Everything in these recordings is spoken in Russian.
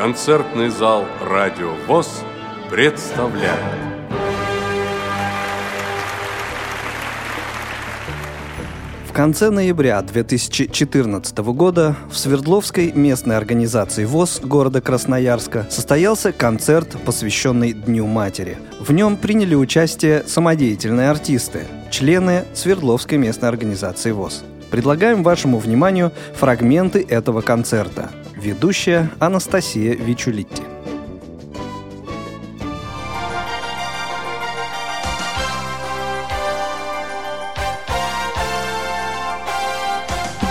концертный зал «Радио ВОЗ» представляет. В конце ноября 2014 года в Свердловской местной организации ВОЗ города Красноярска состоялся концерт, посвященный Дню Матери. В нем приняли участие самодеятельные артисты, члены Свердловской местной организации ВОЗ. Предлагаем вашему вниманию фрагменты этого концерта. Ведущая Анастасия Вичулитти.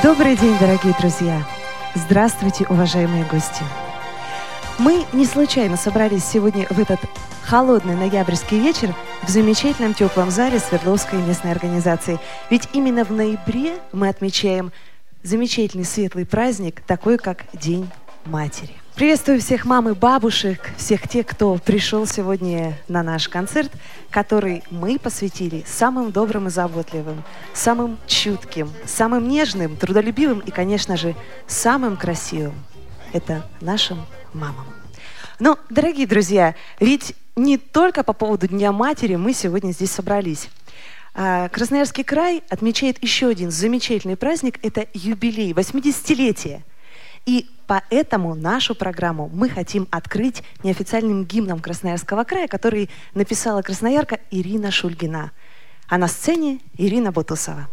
Добрый день, дорогие друзья! Здравствуйте, уважаемые гости! Мы не случайно собрались сегодня в этот холодный ноябрьский вечер в замечательном теплом зале Свердловской местной организации. Ведь именно в ноябре мы отмечаем замечательный светлый праздник, такой как День матери. Приветствую всех мам и бабушек, всех тех, кто пришел сегодня на наш концерт, который мы посвятили самым добрым и заботливым, самым чутким, самым нежным, трудолюбивым и, конечно же, самым красивым. Это нашим мамам. Но, дорогие друзья, ведь не только по поводу Дня матери мы сегодня здесь собрались. А, Красноярский край отмечает еще один замечательный праздник. Это юбилей, 80-летие. И поэтому нашу программу мы хотим открыть неофициальным гимном Красноярского края, который написала красноярка Ирина Шульгина. А на сцене Ирина Бутусова.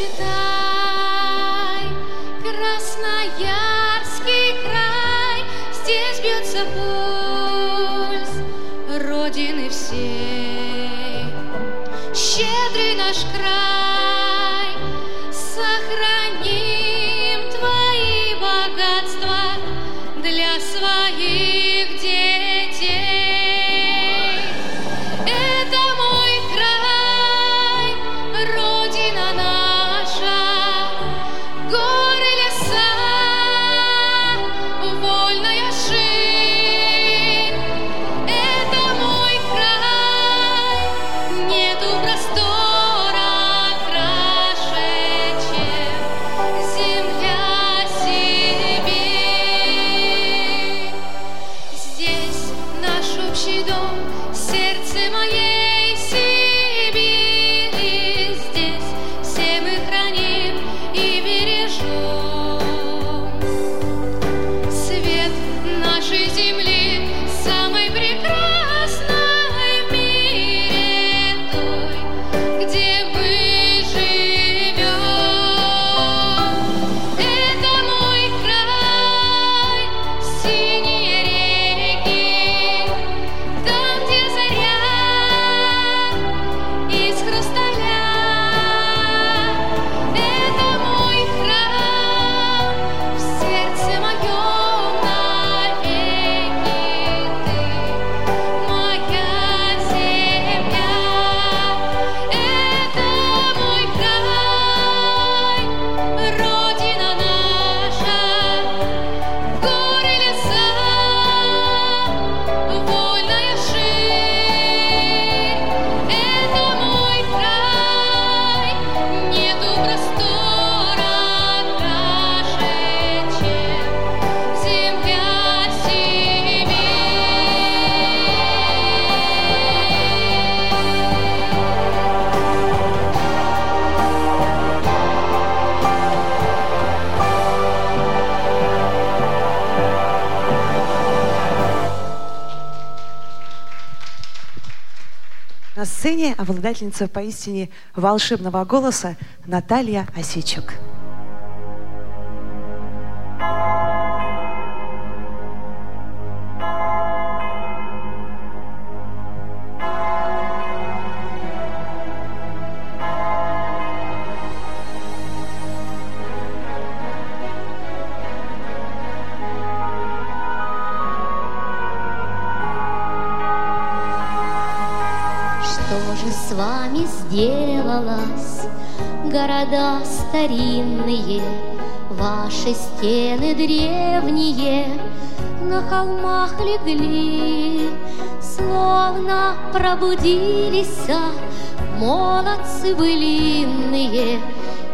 Читай Красноярский край, здесь бьется пульс Родины всей. Щедрый наш край, обладательница поистине волшебного голоса Наталья Осичук. Ваши стены древние На холмах легли, словно пробудились Молодцы былинные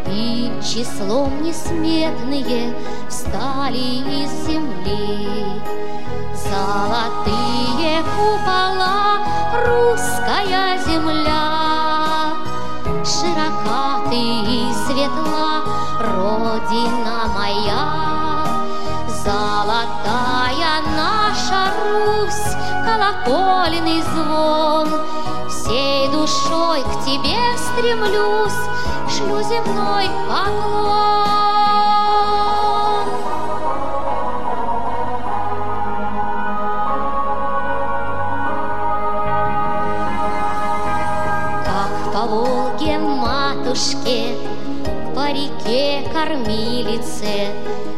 и числом несметные Встали из земли. Золотые купола, русская земля, Широка ты и светла, Родина моя. Золотая наша Русь, колокольный звон, Всей душой к тебе стремлюсь, Шлю земной поклон. матушке, по реке кормилице,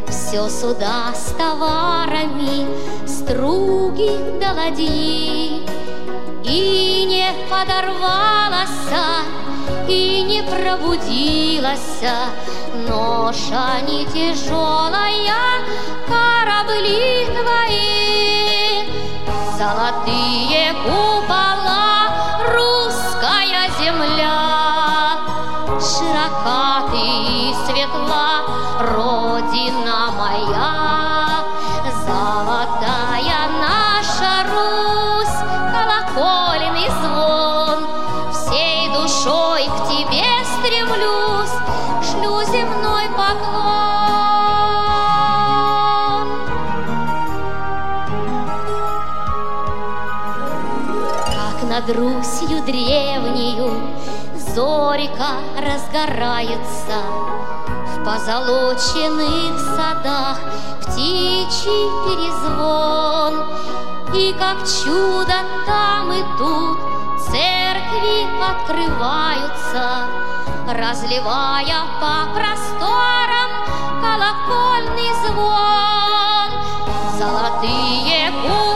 Все суда с товарами, струги до ладьи. И не подорвалась, и не пробудилась, Ноша не тяжелая, корабли твои, Золотые купола, русская земля. Широка и светла, Родина моя, золотая наша Русь, колокольный звон. Всей душой к тебе стремлюсь, шлю земной поклон. Как над Русью древнею зорька разгорается В позолоченных садах. Птичий перезвон И как чудо там и тут церкви открываются Разливая по просторам колокольный звон. Золотые купола,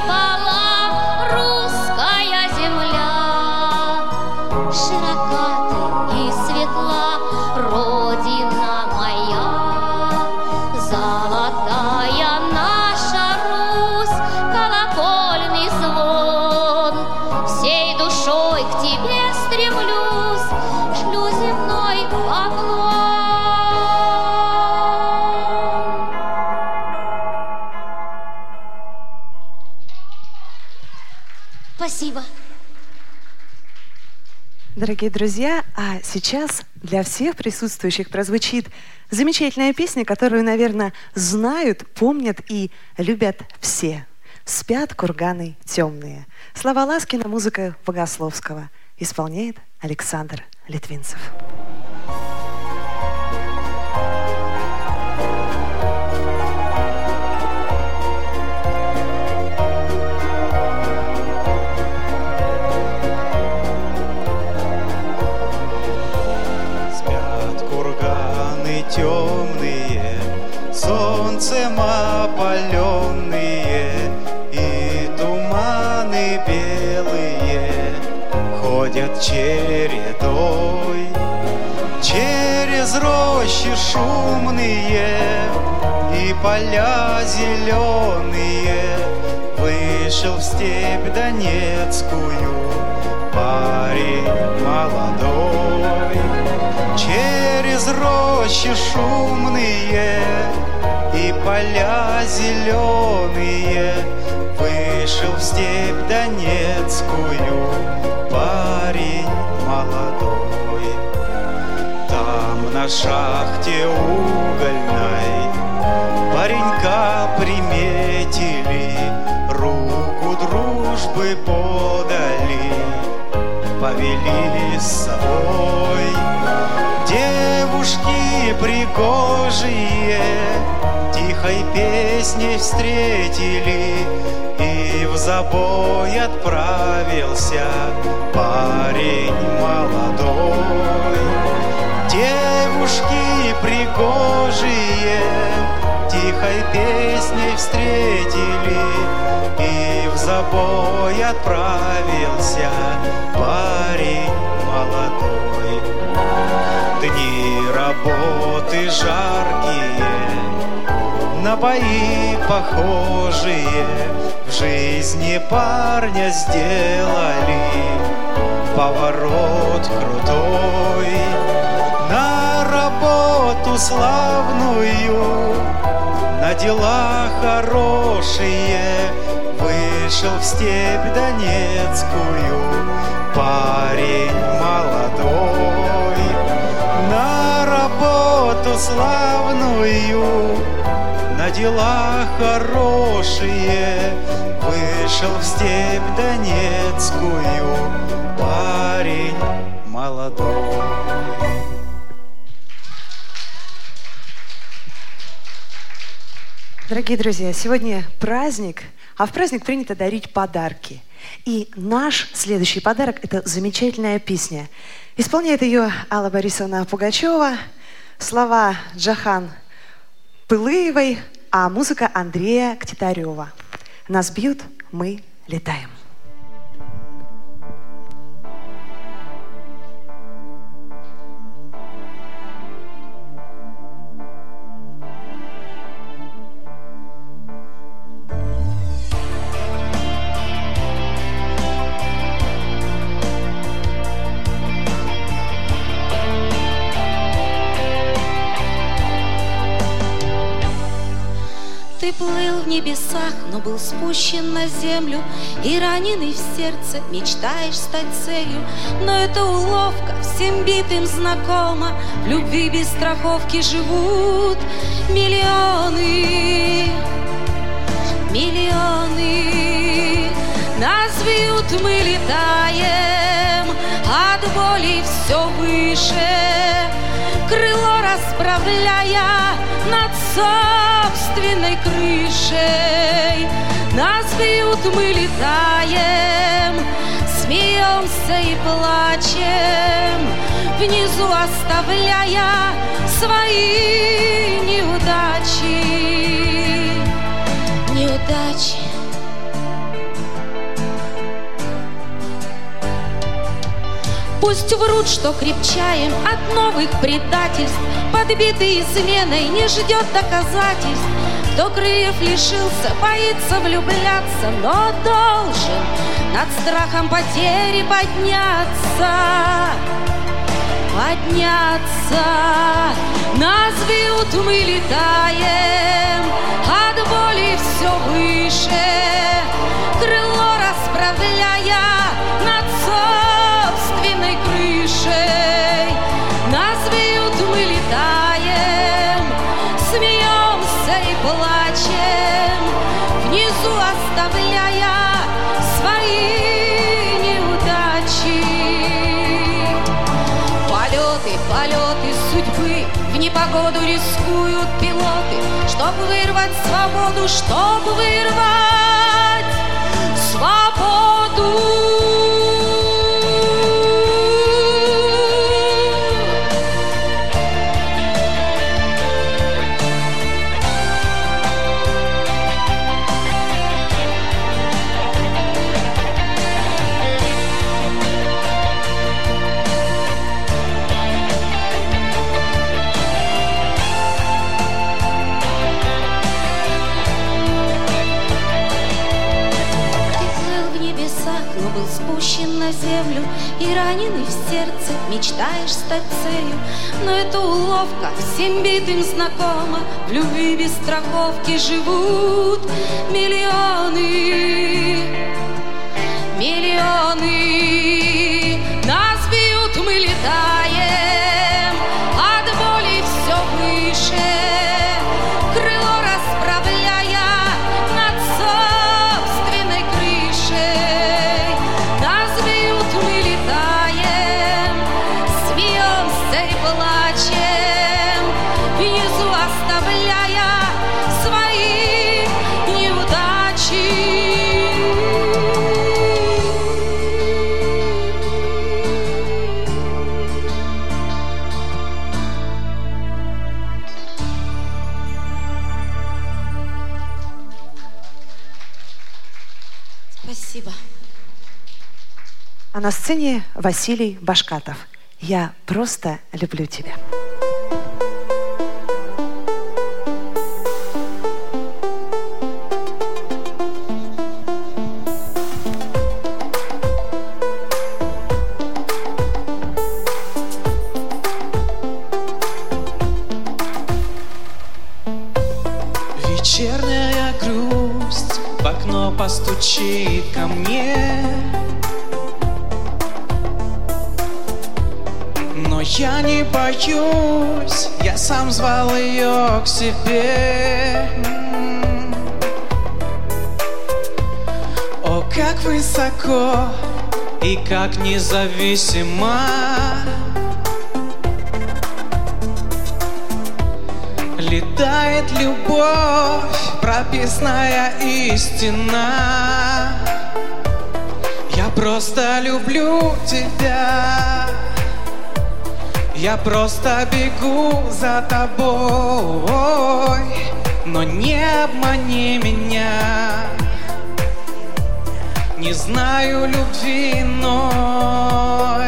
Дорогие друзья, а сейчас для всех присутствующих прозвучит замечательная песня, которую, наверное, знают, помнят и любят все. «Спят курганы темные». Слова Ласкина, музыка Богословского. Исполняет Александр Литвинцев. Чередой через рощи шумные и поля зеленые вышел в степь Донецкую парень молодой. Через рощи шумные и поля зеленые Вышел в степь Донецкую парень на шахте угольной паренька приметили, Руку дружбы подали, повели с собой. Девушки пригожие тихой песней встретили, И в забой отправился парень молодой. Девушки пригожие тихой песней встретили, И в забой отправился парень молодой. Дни работы жаркие, на бои похожие В жизни парня сделали Поворот крутой На работу славную. На дела хорошие Вышел в степь Донецкую. Парень молодой. На работу славную. На дела хорошие Вышел в степь Донецкую. Парень молодой Дорогие друзья, сегодня праздник, а в праздник принято дарить подарки. И наш следующий подарок – это замечательная песня. Исполняет ее Алла Борисовна Пугачева, слова Джахан Пылыевой, а музыка Андрея Ктитарева. Нас бьют, мы летаем. Небесах, но был спущен на землю И раненый в сердце. Мечтаешь стать целью Но это уловка, всем битым знакома. В любви без страховки живут миллионы Миллионы. Нас бьют, мы летаем От боли все выше. Крыло расправляя над собственной крышей. Нас бьют, мы летаем, смеемся и плачем, внизу оставляя свои неудачи. Неудачи. Пусть врут, что крепчаем от новых предательств, Подбитый изменой не ждет доказательств. Кто крыльев лишился, боится влюбляться, Но должен над страхом потери подняться. Подняться, нас бьют, мы летаем, свободу, чтобы вырвать раненый в сердце мечтаешь стать целью. Но это уловка, всем битым знакома. В любви без страховки живут миллионы. Миллионы. Нас бьют, мы летаем на сцене Василий Башкатов. Я просто люблю тебя. К себе. О, как высоко и как независимо. Летает любовь, прописная истина. Я просто люблю тебя Я просто бегу за тобой Но не обмани меня. Не знаю любви иной.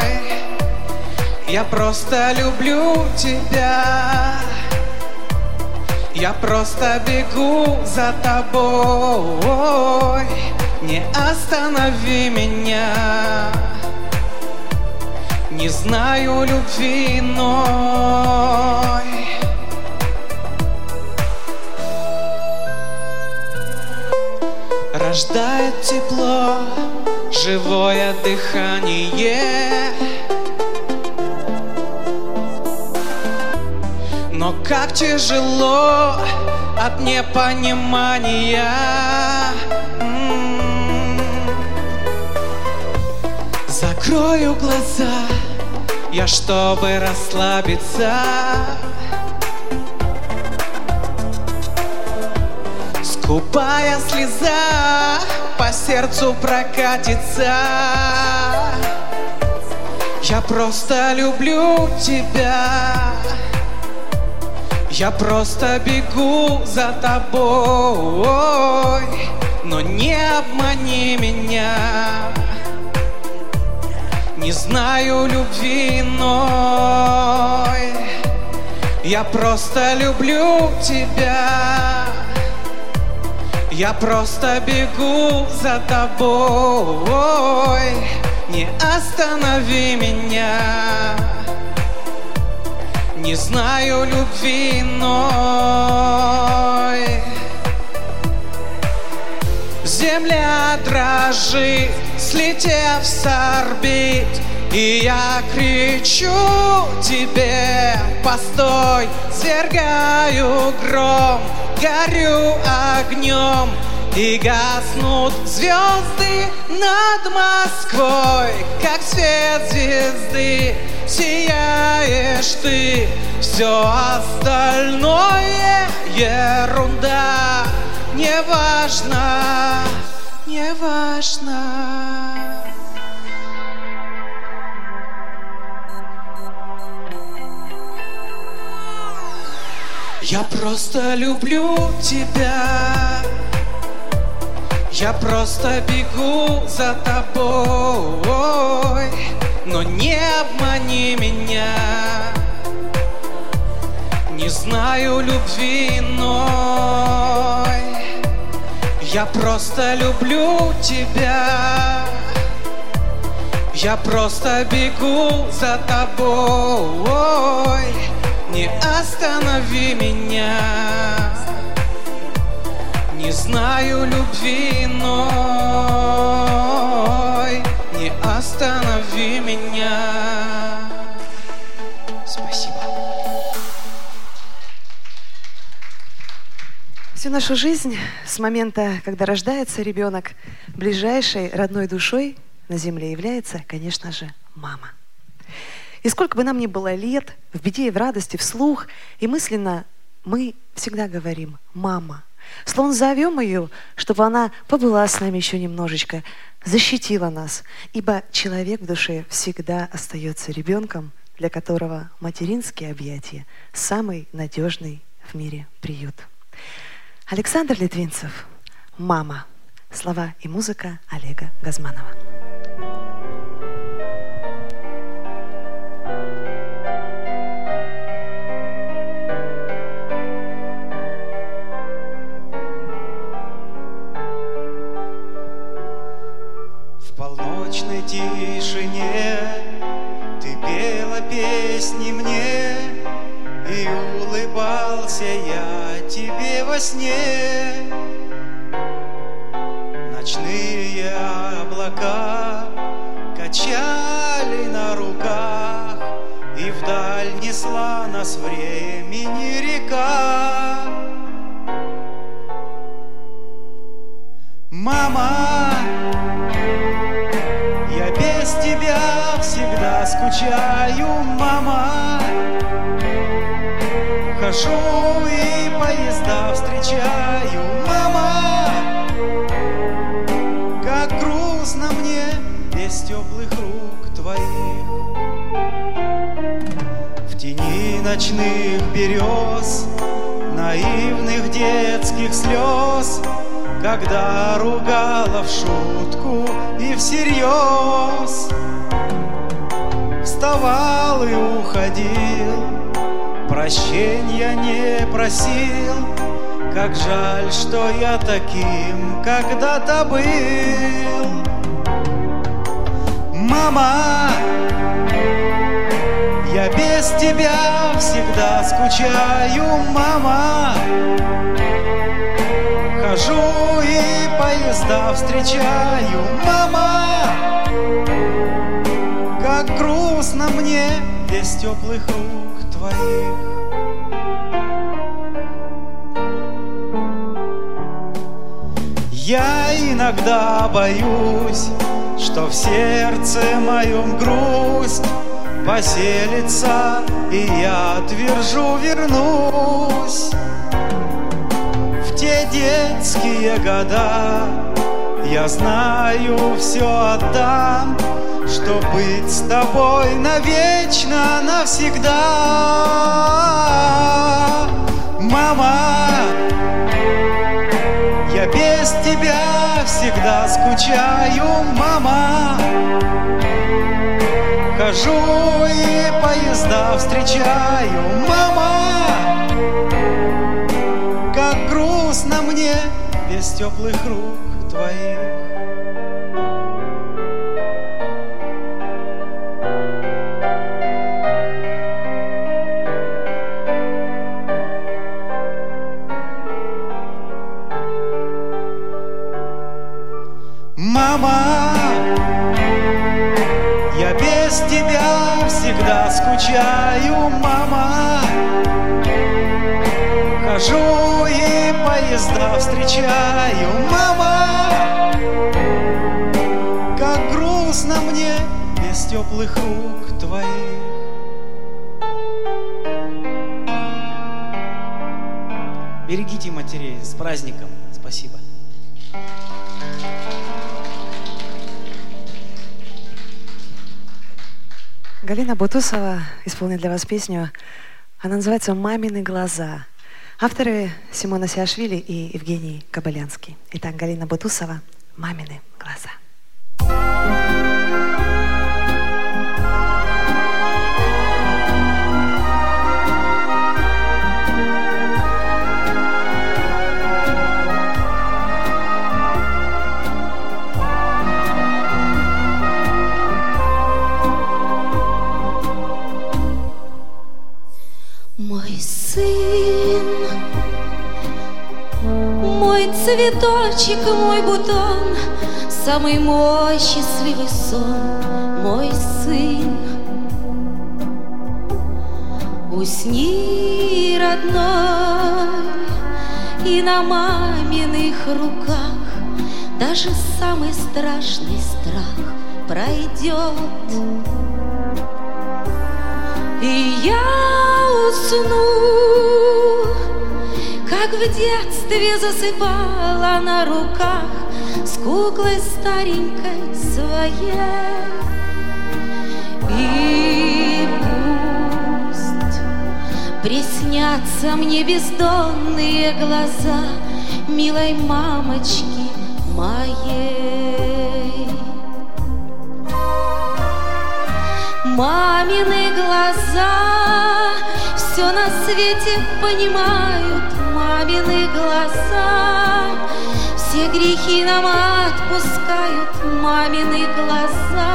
Я просто люблю тебя. Я просто бегу за тобой, не останови меня. Не знаю любви иной. Рождает тепло, живое дыхание. Но как тяжело от непонимания Закрою глаза. Я, чтобы расслабиться. Скупая слеза по сердцу прокатится. Я просто люблю тебя. Я просто бегу за тобой, но не обмани меня. Не знаю любви иной, я просто люблю тебя. Я просто бегу за тобой, не останови меня. Не знаю любви иной. Земля дрожит, слетев с орбит, И я кричу тебе, постой, свергаю гром, горю огнем, и гаснут звезды над Москвой, как свет звезды. Сияешь ты, все остальное ерунда, не важно, не важно. Я просто люблю тебя. Я просто бегу за тобой, но не обмани меня. Не знаю любви иной. Я просто люблю тебя. Я просто бегу за тобой. Не останови меня. Не знаю любви иной, не останови меня. Спасибо. Всю нашу жизнь с момента, когда рождается ребенок, ближайшей родной душой на земле является, конечно же, мама. И сколько бы нам ни было лет, в беде и в радости, вслух, и мысленно мы всегда говорим «мама». Словно зовем ее, чтобы она побыла с нами еще немножечко, защитила нас. Ибо человек в душе всегда остается ребенком, для которого материнские объятия – самый надежный в мире приют. Александр Литвинцев «Мама». Слова и музыка Олега Газманова. Когда ругала в шутку и всерьез. Вставал и уходил, прощения не просил, как жаль, что я таким когда-то был. Мама, я без тебя всегда скучаю, мама. Хожу и поезда встречаю, мама. Как грустно мне без теплых рук твоих. Я иногда боюсь, что в сердце моем грусть поселится, и я твержу вернусь детские года. Я знаю, все отдам, что быть с тобой навечно, навсегда. Мама, я без тебя всегда скучаю, мама. Хожу и поезда встречаю, мама. Без теплых рук твоих. Поезда встречаю, мама. Как грустно мне без теплых рук твоих. Берегите матерей. С праздником. Спасибо. Галина Бутусова исполнит для вас песню. Она называется «Мамины глаза». Авторы Симона Сиашвили и Евгений Кабалянский. Итак, Галина Бутусова «Мамины глаза». Цветочек, мой бутон, Самый мой счастливый сон, мой сын. Усни, родной, и на маминых руках Даже самый страшный страх пройдет. И я усну, как в детстве засыпала на руках С куклой старенькой своей. И пусть приснятся мне бездонные глаза Милой мамочки моей. Мамины глаза все на свете понимают, мамины глаза все грехи нам отпускают, мамины глаза.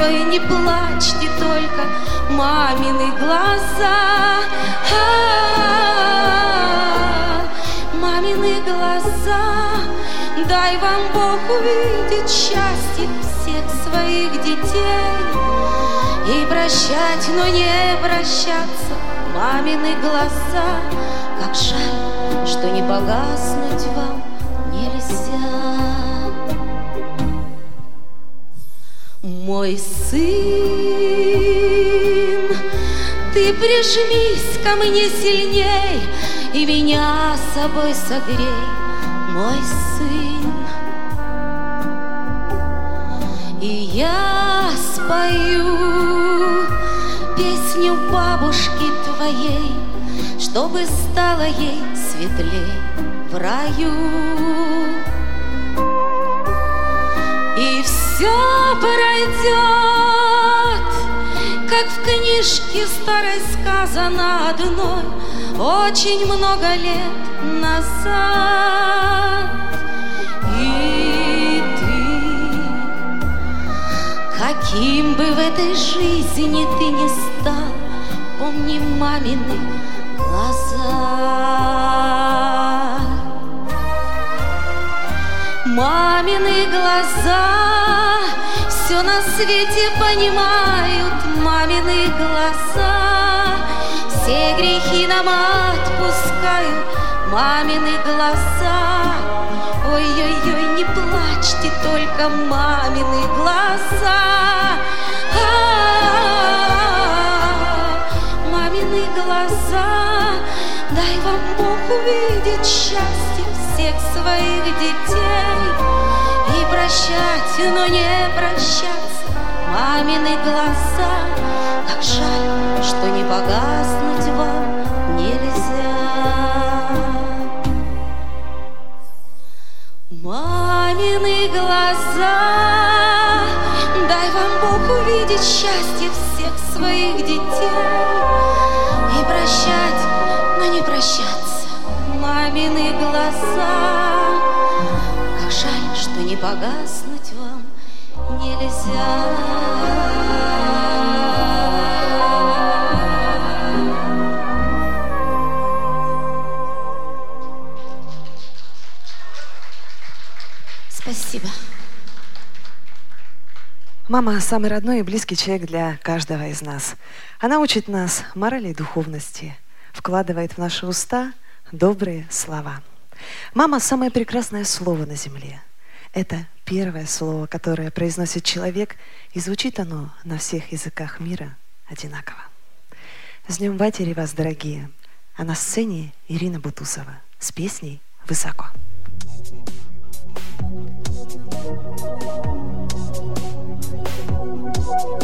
мной, не плачьте только мамины глаза. А-а-а, мамины глаза, дай вам Бог увидеть счастье всех своих детей и прощать, но не прощаться мамины глаза. Как жаль, что не погаснуть вам нельзя. Мой сын, ты прижмись ко мне сильней И меня с собой согрей, мой сын. И я спою песню бабушки твоей, Чтобы стало ей светлей в раю. И все пройдет, как в книжке старой сказано одной Очень много лет назад. И ты, каким бы в этой жизни ты ни стал, Помни мамины глаза. Мамины глаза все на свете понимают, мамины глаза все грехи нам отпускают, мамины глаза. Ой-ой-ой, не плачьте, только мамины глаза. А-а-а, мамины глаза, дай вам Бог увидеть счастье всех своих детей и прощать, но не прощаться мамины глаза. Как жаль, что не погаснуть вам нельзя. Мамины глаза, дай вам Бог увидеть счастье всех своих детей и прощать, мамины глаза. Как жаль, что не погаснуть вам нельзя. Спасибо. Мама – самый родной и близкий человек для каждого из нас. Она учит нас морали и духовности, вкладывает в наши уста добрые слова. Мама – самое прекрасное слово на земле. Это первое слово, которое произносит человек, и звучит оно на всех языках мира одинаково. С Днем Матери вас, дорогие! А на сцене Ирина Бутусова с песней «Высоко». Не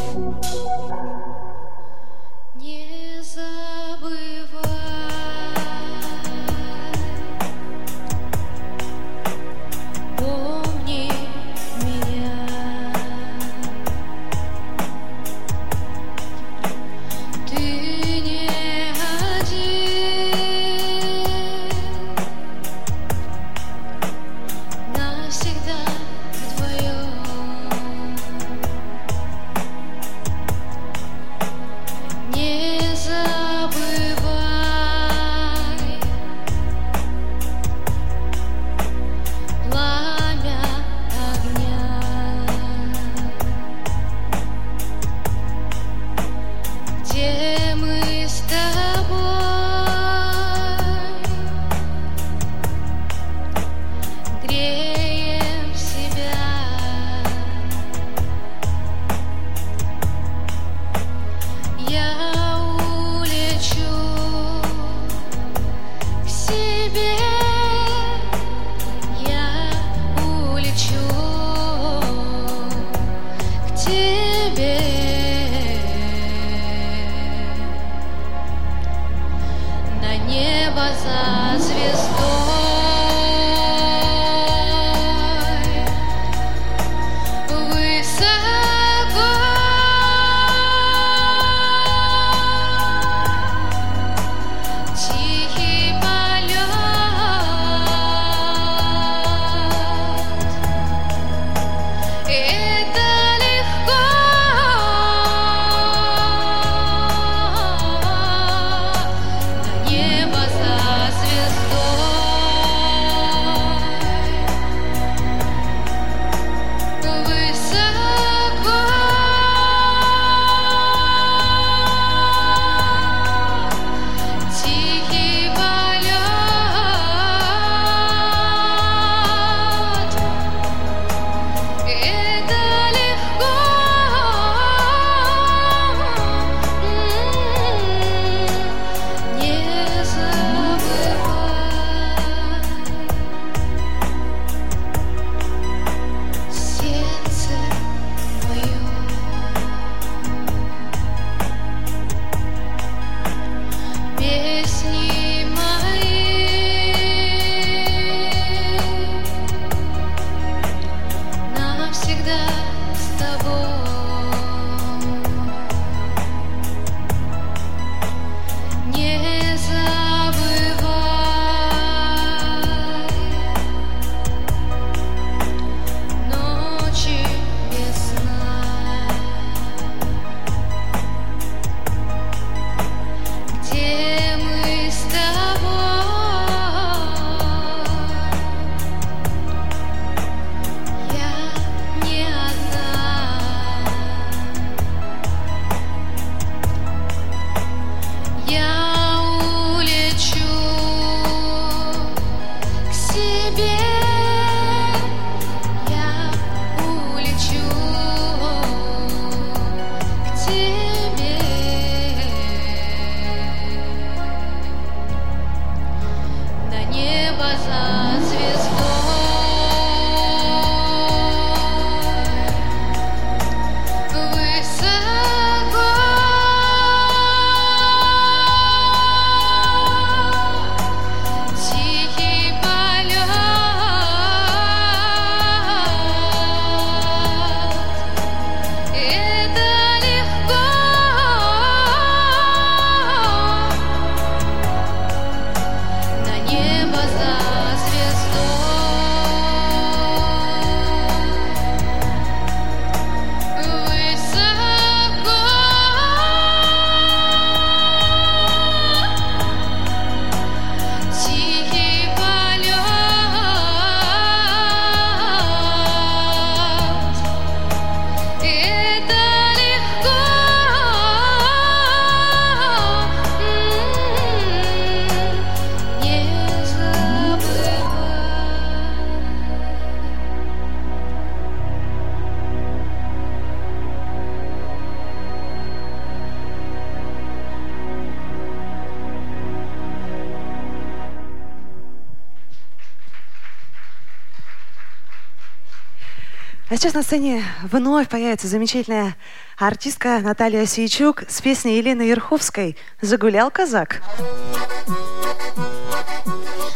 А сейчас на сцене вновь появится замечательная артистка Наталья Сейчук с песней Елены Верховской «Загулял казак».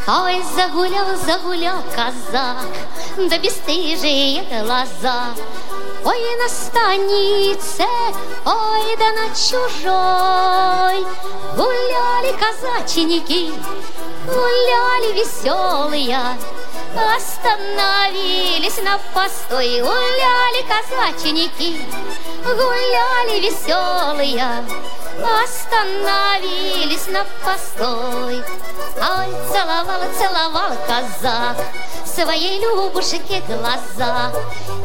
Ой, загулял, загулял казак, да бесстыжие глаза. Ой, на станице, ой, да на чужой Гуляли казаченики, гуляли веселые Остановились на постой, гуляли казаченики, гуляли веселые, остановились на постой. Ой, целовала, целовала казак своей Любушке глаза.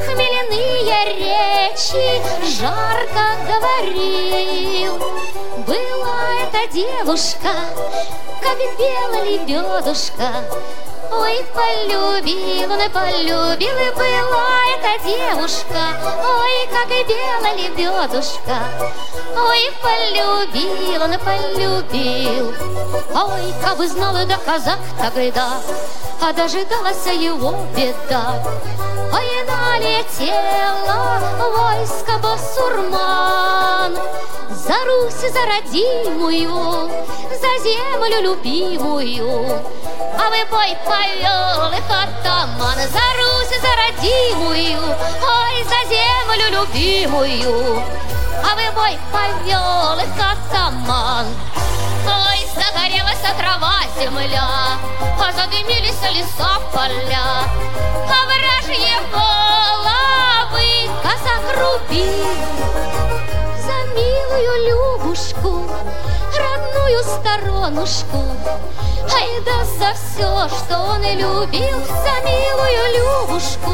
Хмельные речи жарко говорил. Была эта девушка, как белая лебедушка, Ой, полюбил он и полюбил, и была эта девушка, Ой, как и белая лебедушка, Ой, полюбил он и полюбил. Ой, как бы знал да казак тогда, А дожидалась его беда. Ой, налетела войско басурман, За Русь, за родимую, за землю любимую, а вы бой повел их атаман За Русь, за родимую, ой, за землю любимую. А вы бой повел их атаман. Ой, загорелась трава земля, А задымились леса поля, А вражьи головы. За милую Любушку, родную сторонушку, Ай да за все, что он и любил, За милую Любушку,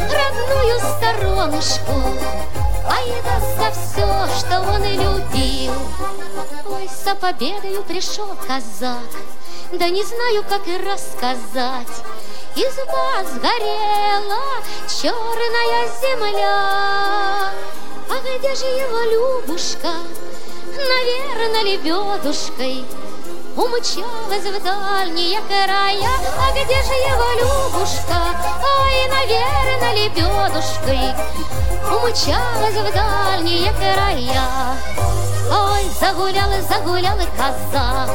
родную сторонушку, Ай да за все, что он и любил. Ой, за победою пришел казак, Да не знаю, как и рассказать. Изба сгорела, черная земля. А где же его Любушка? Наверно, лебедушкой Умчалась в дальние края, А где же его Любушка? Ой, наверно, лебедушкой Умчалась в дальние края. Ой, загулял, загулял казак,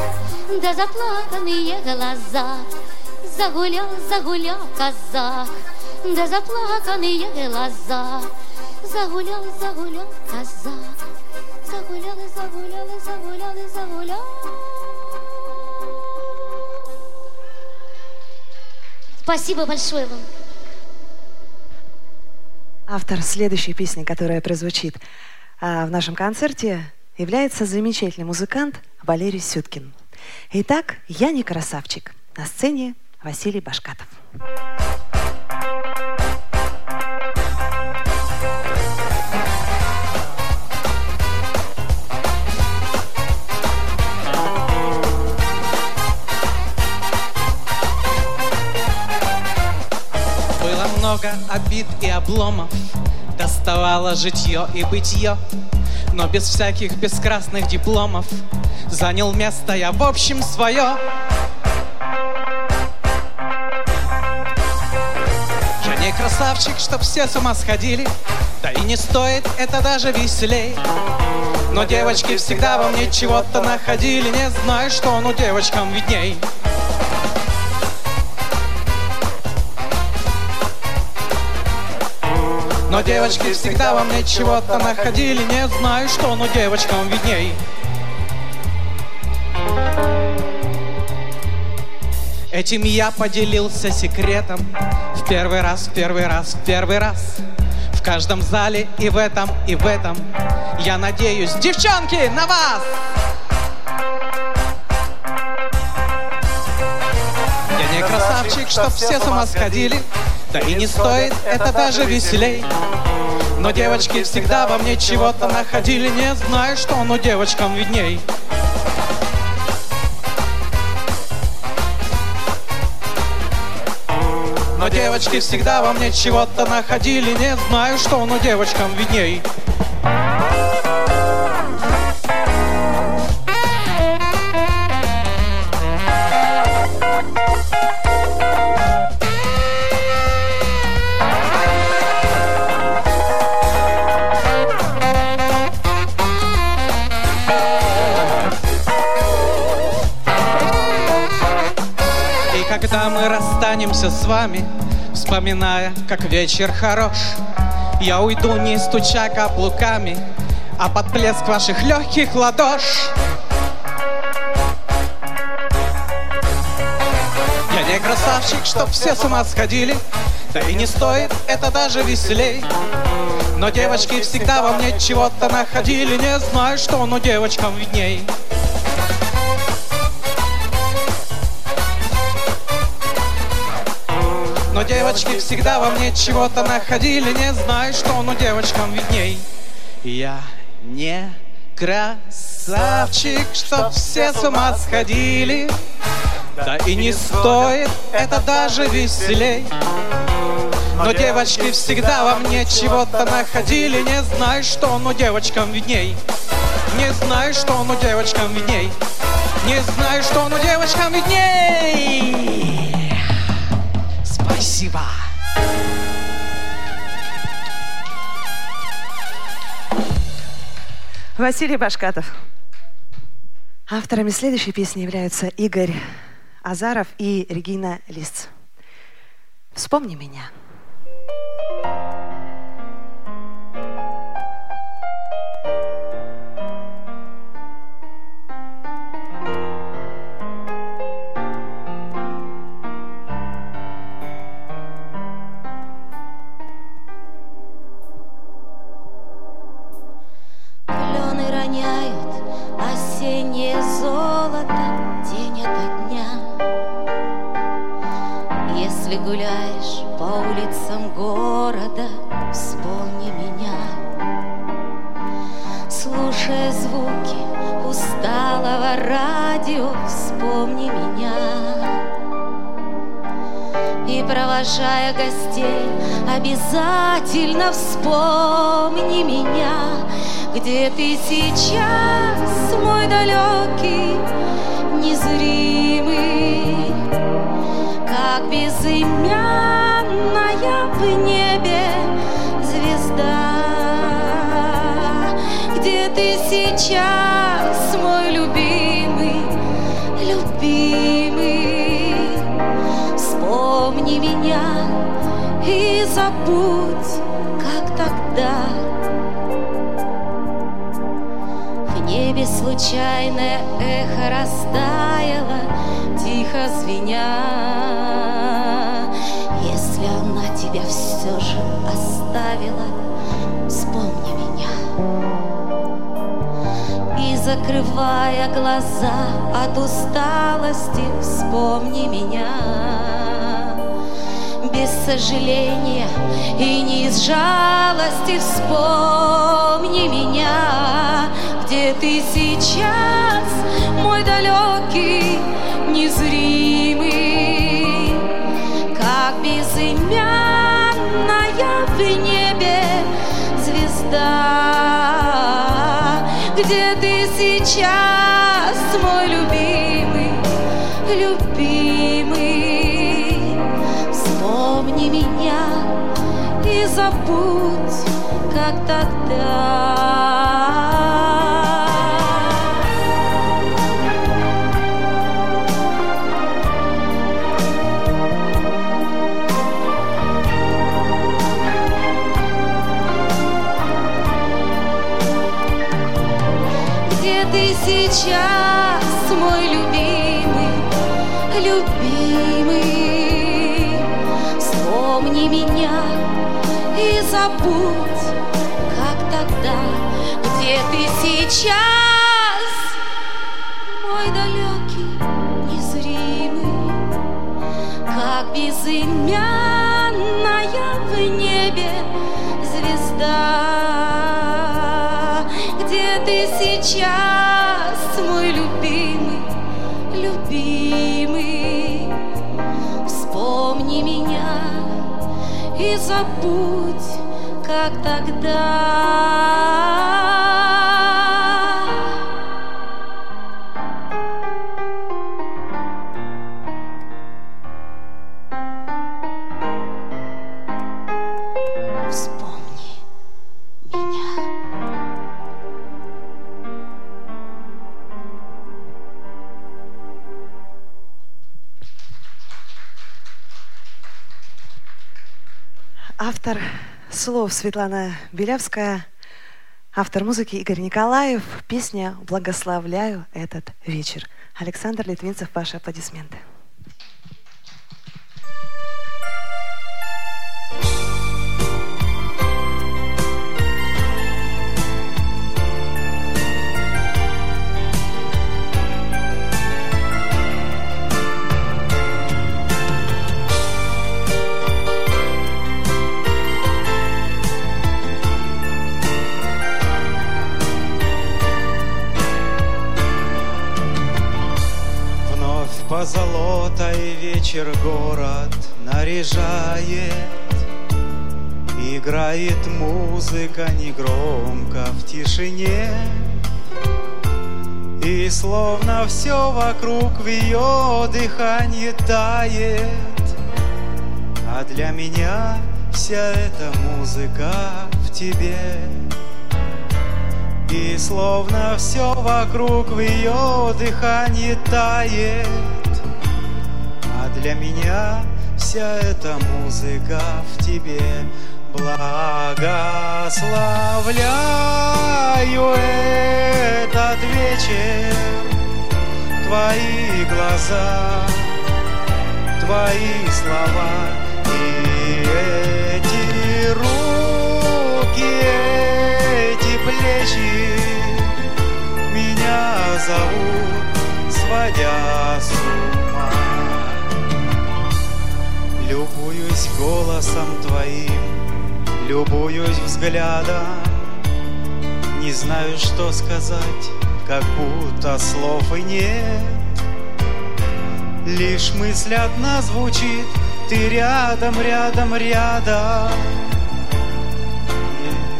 Да заплаканные глаза. Загулял, загулял казак, Да заплаканные глаза. Загулял, загулял казак, Загулял, загулял, загулял, загулял. Спасибо большое вам. Автор следующей песни, которая прозвучит а, в нашем концерте, является замечательный музыкант Валерий Сюткин. Итак, «Я не красавчик». На сцене Василий Башкатов. Было много обид и обломов, Доставало житье и бытие, Но без всяких бескрасных дипломов Занял место я в общем свое. Я не красавчик, чтоб все с ума сходили, Да и не стоит это даже веселей. Но девочки всегда во мне чего-то находили, Не знаю, что ну девочкам видней. Но девочки всегда во мне чего-то находили. Не знаю что, но девочкам видней. Этим я поделился секретом. В первый раз, в первый раз, в первый раз. В каждом зале и в этом, и в этом. Я надеюсь, девчонки, на вас! Я не красавчик, чтоб все с ума сходили Да и не стоит это даже веселей. Но девочки всегда во мне чего-то находили Не знаю что, но девочкам видней. Но девочки всегда во мне чего-то находили Не знаю что, но девочкам видней останемся с вами, вспоминая, как вечер хорош. Я уйду, не стуча каблуками, а под плеск ваших легких ладош. Я не красавчик, чтоб все с ума сходили, да и не стоит это даже веселей. Но девочки всегда во мне чего-то находили, не знаю, что, но девочкам видней. Девочки всегда во мне чего-то находили, не знаю, что, но девочкам видней. Я не красавчик, чтоб все с ума сходили, да и не стоит это даже веселей. Но девочки всегда во мне чего-то находили. Не знаю что, но девочкам видней. Не знаю что, но девочкам видней. Не знаю что, но девочкам видней Спасибо. Василий Башкатов. Авторами следующей песни являются Игорь Азаров и Регина Лист. Вспомни меня. Тихо звеня. Если она тебя все же оставила, вспомни меня. И закрывая глаза от усталости, вспомни меня без сожаления и не из жалости вспомни меня, где ты сейчас, мой далекий, незримый, как безымянная в небе звезда, где ты сейчас, мой любимый, любимый, вспомни меня и забудь, как тогда. Забудь, как тогда. Автор слов Светлана Белявская, автор музыки Игорь Николаев, песня «Благословляю этот вечер». Александр Литвинцев, ваши аплодисменты. Вечер город наряжает Играет музыка негромко в тишине. И словно все вокруг в ее дыхании тает. А для меня вся эта музыка в тебе. И словно все вокруг в ее дыхании тает для меня вся эта музыка в тебе. Благословляю этот вечер, Твои глаза, Твои слова взглядом, Не знаю, что сказать, как будто слов и нет. Лишь мысль одна звучит, ты рядом, рядом, рядом.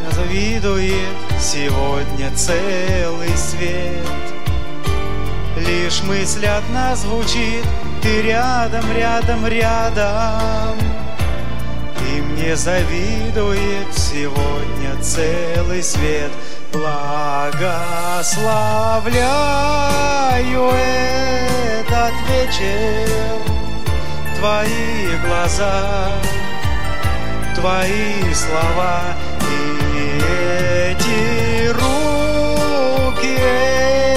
И завидует сегодня целый свет. Лишь мысль одна звучит, ты рядом, рядом, рядом. И мне завидует сегодня целый свет. Благословляю этот вечер, Твои глаза, Твои слова и эти руки,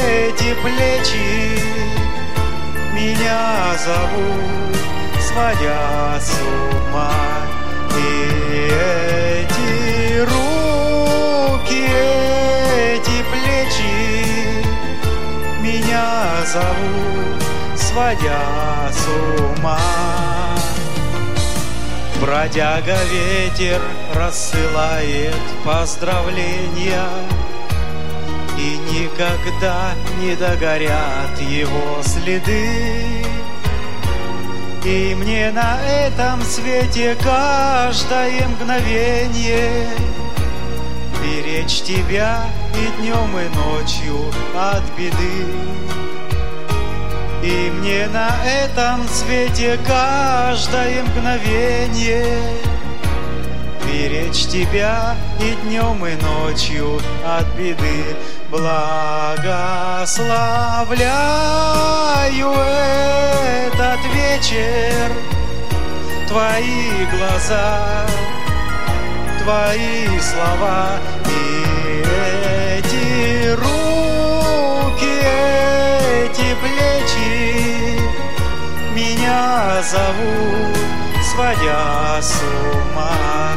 эти плечи меня зовут, сводя с ума. Эти руки, эти плечи меня зовут, сводя с ума. Бродяга ветер рассылает поздравления и никогда не догорят его следы. И мне на этом свете каждое мгновение Беречь тебя и днем, и ночью от беды. И мне на этом свете каждое мгновение Беречь тебя и днем, и ночью от беды. Благословляю этот вечер, Твои глаза, Твои слова и эти руки, эти плечи меня зовут, сводя с ума.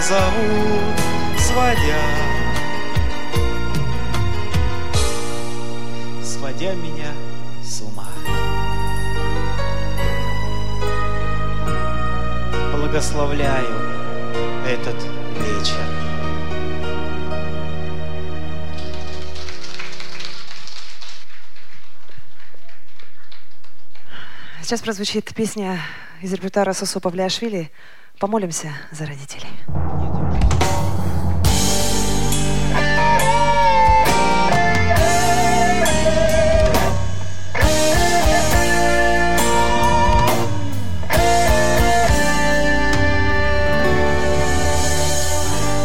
Меня зовут, сводя, сводя меня с ума. Благословляю этот вечер. Сейчас прозвучит песня из репертуара Сосо Павлиашвили «Помолимся за родителей».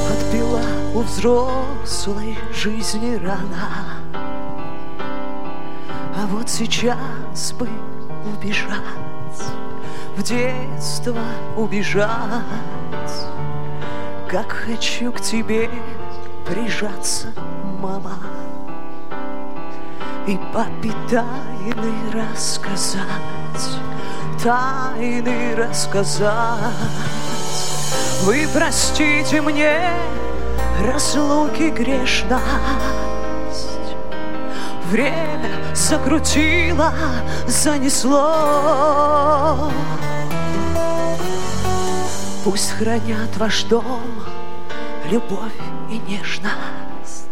Отбила у взрослой жизни рана. А вот сейчас бы убежать, в детство убежать, как хочу к тебе прижаться, мама, и папе тайны рассказать, тайны рассказать. Вы простите мне разлуки грешность, время закрутило, занесло. Пусть хранят ваш дом любовь и нежность.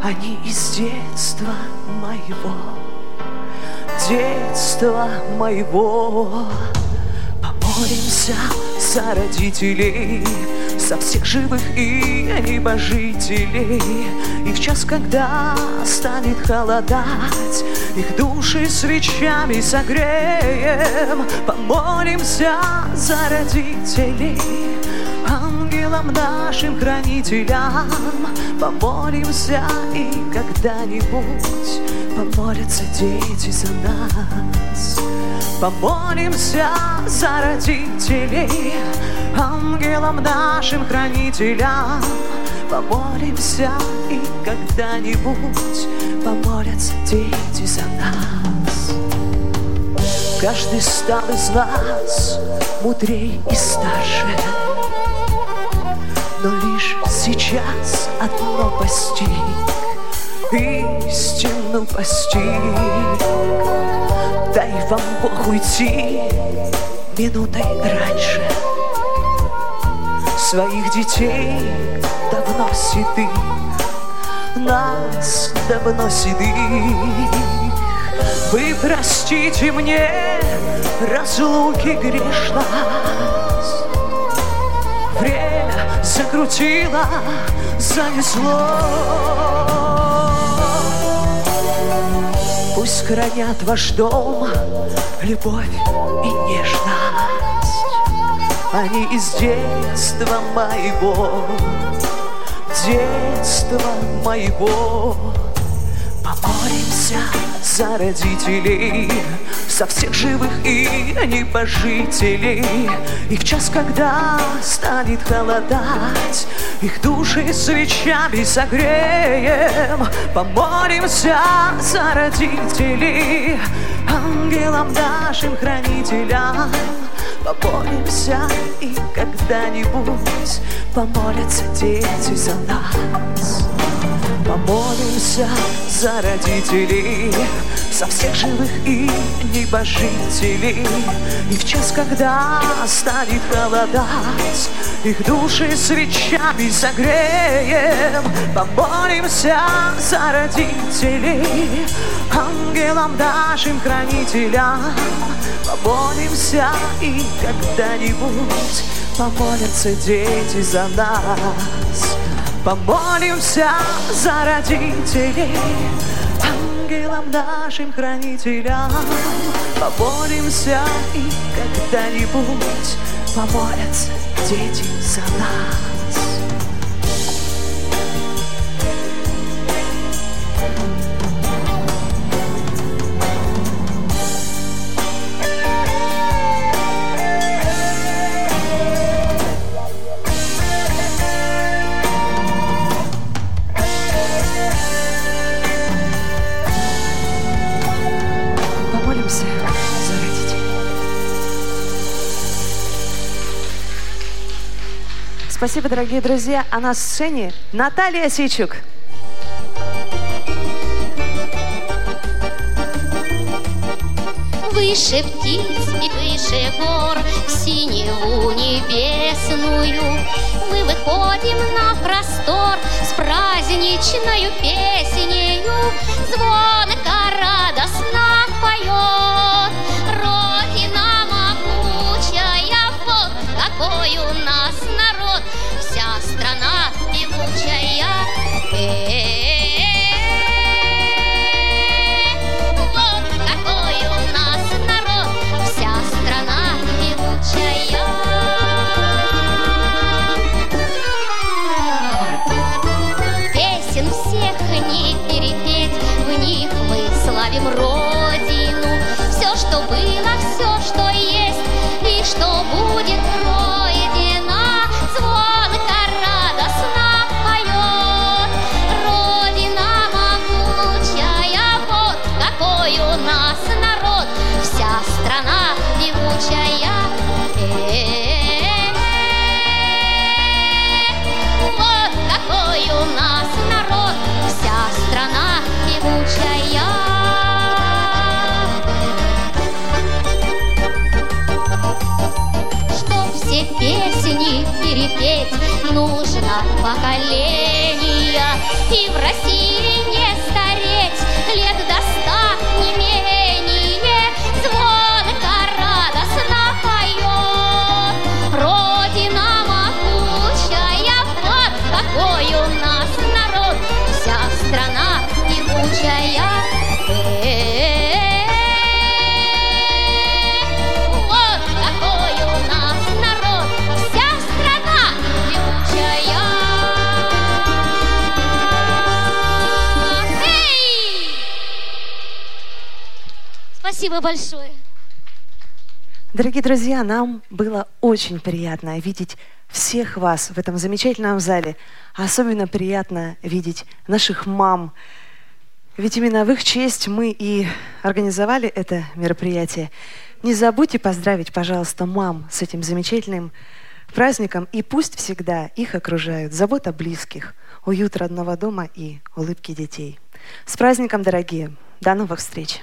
Они из детства моего, детства моего. Помолимся за родителей, за всех живых и небожителей. И в час, когда станет холодать, их души свечами согреем. Помолимся за родителей, ангелам нашим хранителям. Помолимся и когда-нибудь помолятся дети за нас. Помолимся за родителей, ангелам нашим хранителям. Помолимся и когда-нибудь помолятся дети за нас. Каждый стал из нас мудрей и старше, но лишь сейчас одно постиг, истину постиг. Дай вам Бог уйти минутой раньше Своих детей давно седых Нас давно седых Вы простите мне разлуки грешность. Время закрутило, занесло Пусть хранят ваш дом любовь и нежность. Они из детства моего, детства моего. Помолимся за родителей, за всех живых и небожителей. И в час, когда станет холодать, их души свечами согреем. Помолимся за родителей, ангелам нашим хранителям. Помолимся и когда-нибудь помолятся дети за нас. Помолимся за родителей, за всех живых и небожителей. И в час, когда станет холодать, их души свечами согреем. Помолимся за родителей, ангелам нашим хранителям. Помолимся и когда-нибудь помолятся дети за нас. Помолимся за родителей, ангелам нашим хранителям. Помолимся и когда-нибудь помолятся дети за нас. Спасибо, дорогие друзья. А на сцене Наталья Сичук. Выше птиц и выше гор, в синеву небесную Мы выходим на простор с праздничною песнею Звонко радостно поет Родина могучая, вот какой у нас народ петь нужно поколения. И в России Спасибо большое. Дорогие друзья, нам было очень приятно видеть всех вас в этом замечательном зале. Особенно приятно видеть наших мам. Ведь именно в их честь мы и организовали это мероприятие. Не забудьте поздравить, пожалуйста, мам с этим замечательным праздником. И пусть всегда их окружают забота близких, уют родного дома и улыбки детей. С праздником, дорогие! До новых встреч!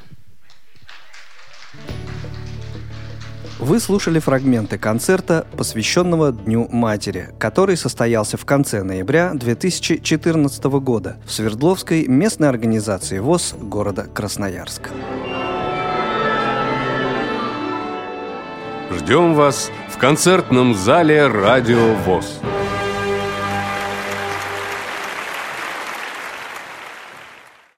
Вы слушали фрагменты концерта, посвященного Дню Матери, который состоялся в конце ноября 2014 года в Свердловской местной организации ВОЗ города Красноярск. Ждем вас в концертном зале «Радио ВОЗ».